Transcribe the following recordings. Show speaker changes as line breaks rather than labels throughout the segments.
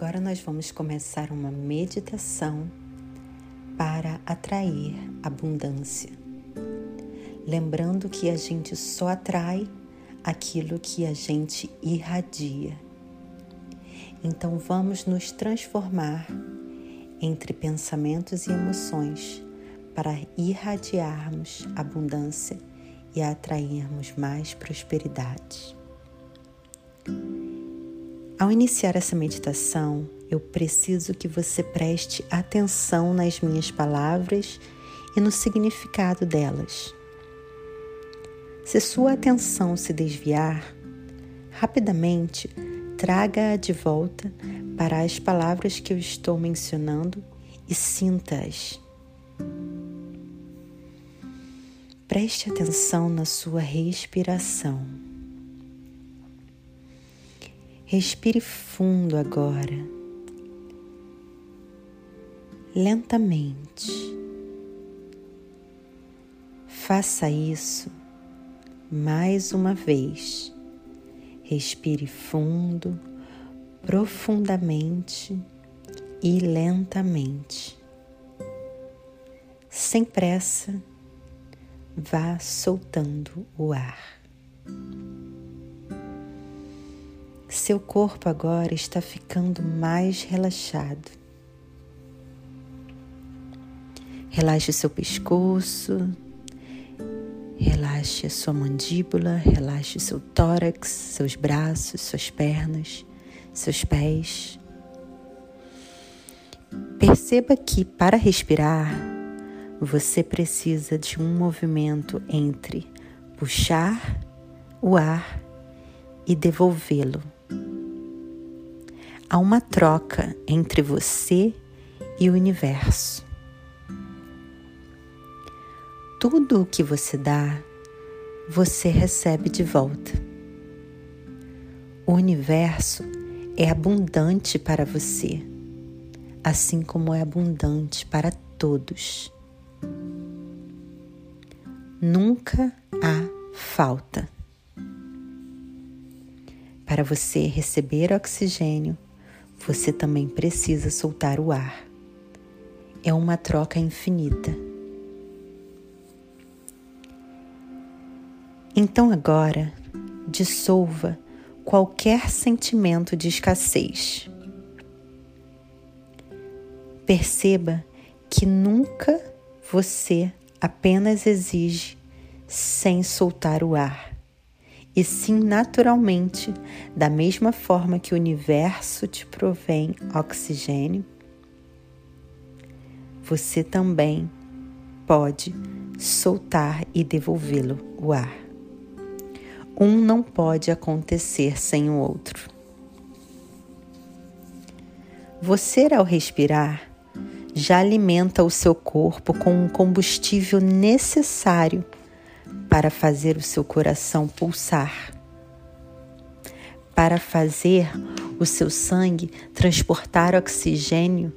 Agora nós vamos começar uma meditação para atrair abundância. Lembrando que a gente só atrai aquilo que a gente irradia. Então vamos nos transformar entre pensamentos e emoções para irradiarmos abundância e atrairmos mais prosperidade. Ao iniciar essa meditação, eu preciso que você preste atenção nas minhas palavras e no significado delas. Se sua atenção se desviar, rapidamente traga-a de volta para as palavras que eu estou mencionando e sinta-as. Preste atenção na sua respiração. Respire fundo agora, lentamente. Faça isso mais uma vez. Respire fundo, profundamente e lentamente. Sem pressa, vá soltando o ar. Seu corpo agora está ficando mais relaxado. Relaxe seu pescoço, relaxe a sua mandíbula, relaxe seu tórax, seus braços, suas pernas, seus pés. Perceba que para respirar, você precisa de um movimento entre puxar o ar e devolvê-lo há uma troca entre você e o universo. Tudo o que você dá, você recebe de volta. O universo é abundante para você, assim como é abundante para todos. Nunca há falta. Para você receber oxigênio, você também precisa soltar o ar. É uma troca infinita. Então agora, dissolva qualquer sentimento de escassez. Perceba que nunca você apenas exige sem soltar o ar e sim naturalmente, da mesma forma que o universo te provém oxigênio, você também pode soltar e devolvê-lo o ar. Um não pode acontecer sem o outro. Você, ao respirar, já alimenta o seu corpo com um combustível necessário para fazer o seu coração pulsar, para fazer o seu sangue transportar oxigênio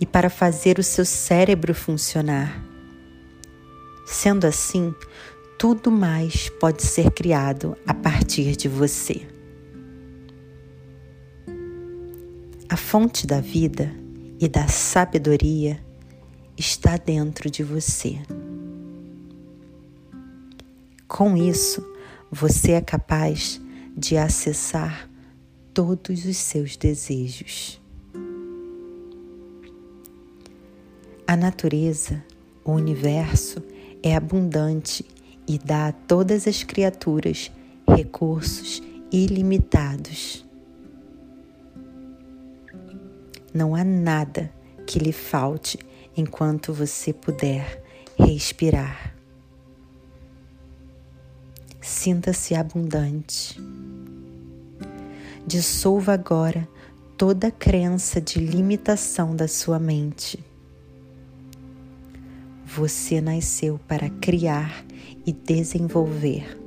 e para fazer o seu cérebro funcionar. Sendo assim, tudo mais pode ser criado a partir de você. A fonte da vida e da sabedoria está dentro de você. Com isso, você é capaz de acessar todos os seus desejos. A natureza, o universo, é abundante e dá a todas as criaturas recursos ilimitados. Não há nada que lhe falte enquanto você puder respirar. Sinta-se abundante. Dissolva agora toda crença de limitação da sua mente. Você nasceu para criar e desenvolver.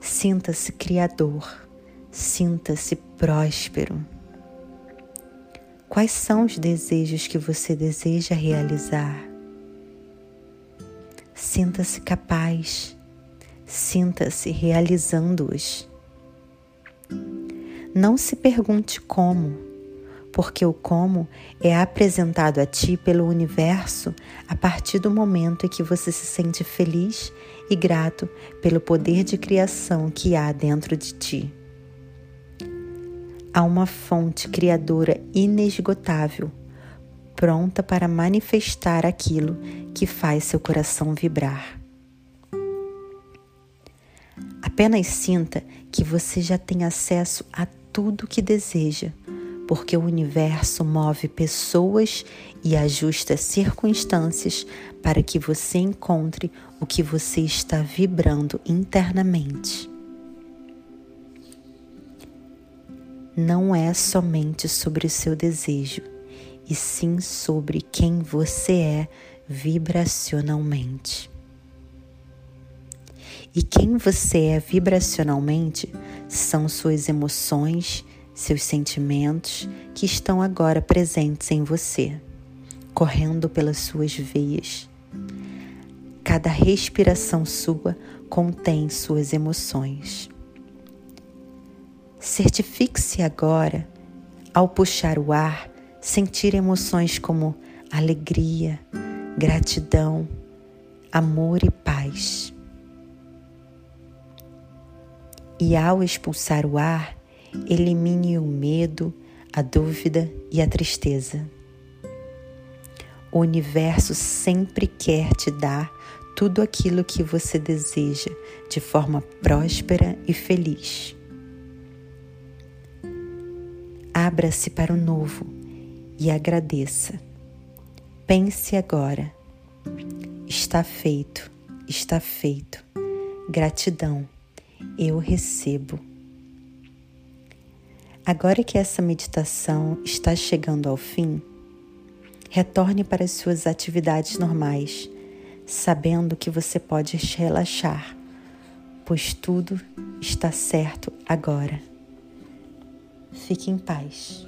Sinta-se criador, sinta-se próspero. Quais são os desejos que você deseja realizar? Sinta-se capaz, sinta-se realizando-os. Não se pergunte como, porque o como é apresentado a ti pelo universo a partir do momento em que você se sente feliz e grato pelo poder de criação que há dentro de ti. Há uma fonte criadora inesgotável, pronta para manifestar aquilo que faz seu coração vibrar. Apenas sinta que você já tem acesso a tudo o que deseja, porque o universo move pessoas e ajusta circunstâncias para que você encontre o que você está vibrando internamente. Não é somente sobre o seu desejo, e sim sobre quem você é vibracionalmente. E quem você é vibracionalmente são suas emoções, seus sentimentos que estão agora presentes em você, correndo pelas suas veias. Cada respiração sua contém suas emoções. Certifique-se agora, ao puxar o ar, sentir emoções como alegria, gratidão, amor e paz. e, ao expulsar o ar, elimine o medo, a dúvida e a tristeza. O universo sempre quer te dar tudo aquilo que você deseja de forma próspera e feliz. Abra-se para o novo e agradeça. Pense agora. Está feito, está feito. Gratidão eu recebo. Agora que essa meditação está chegando ao fim, retorne para as suas atividades normais, sabendo que você pode relaxar, pois tudo está certo agora. Fique em paz.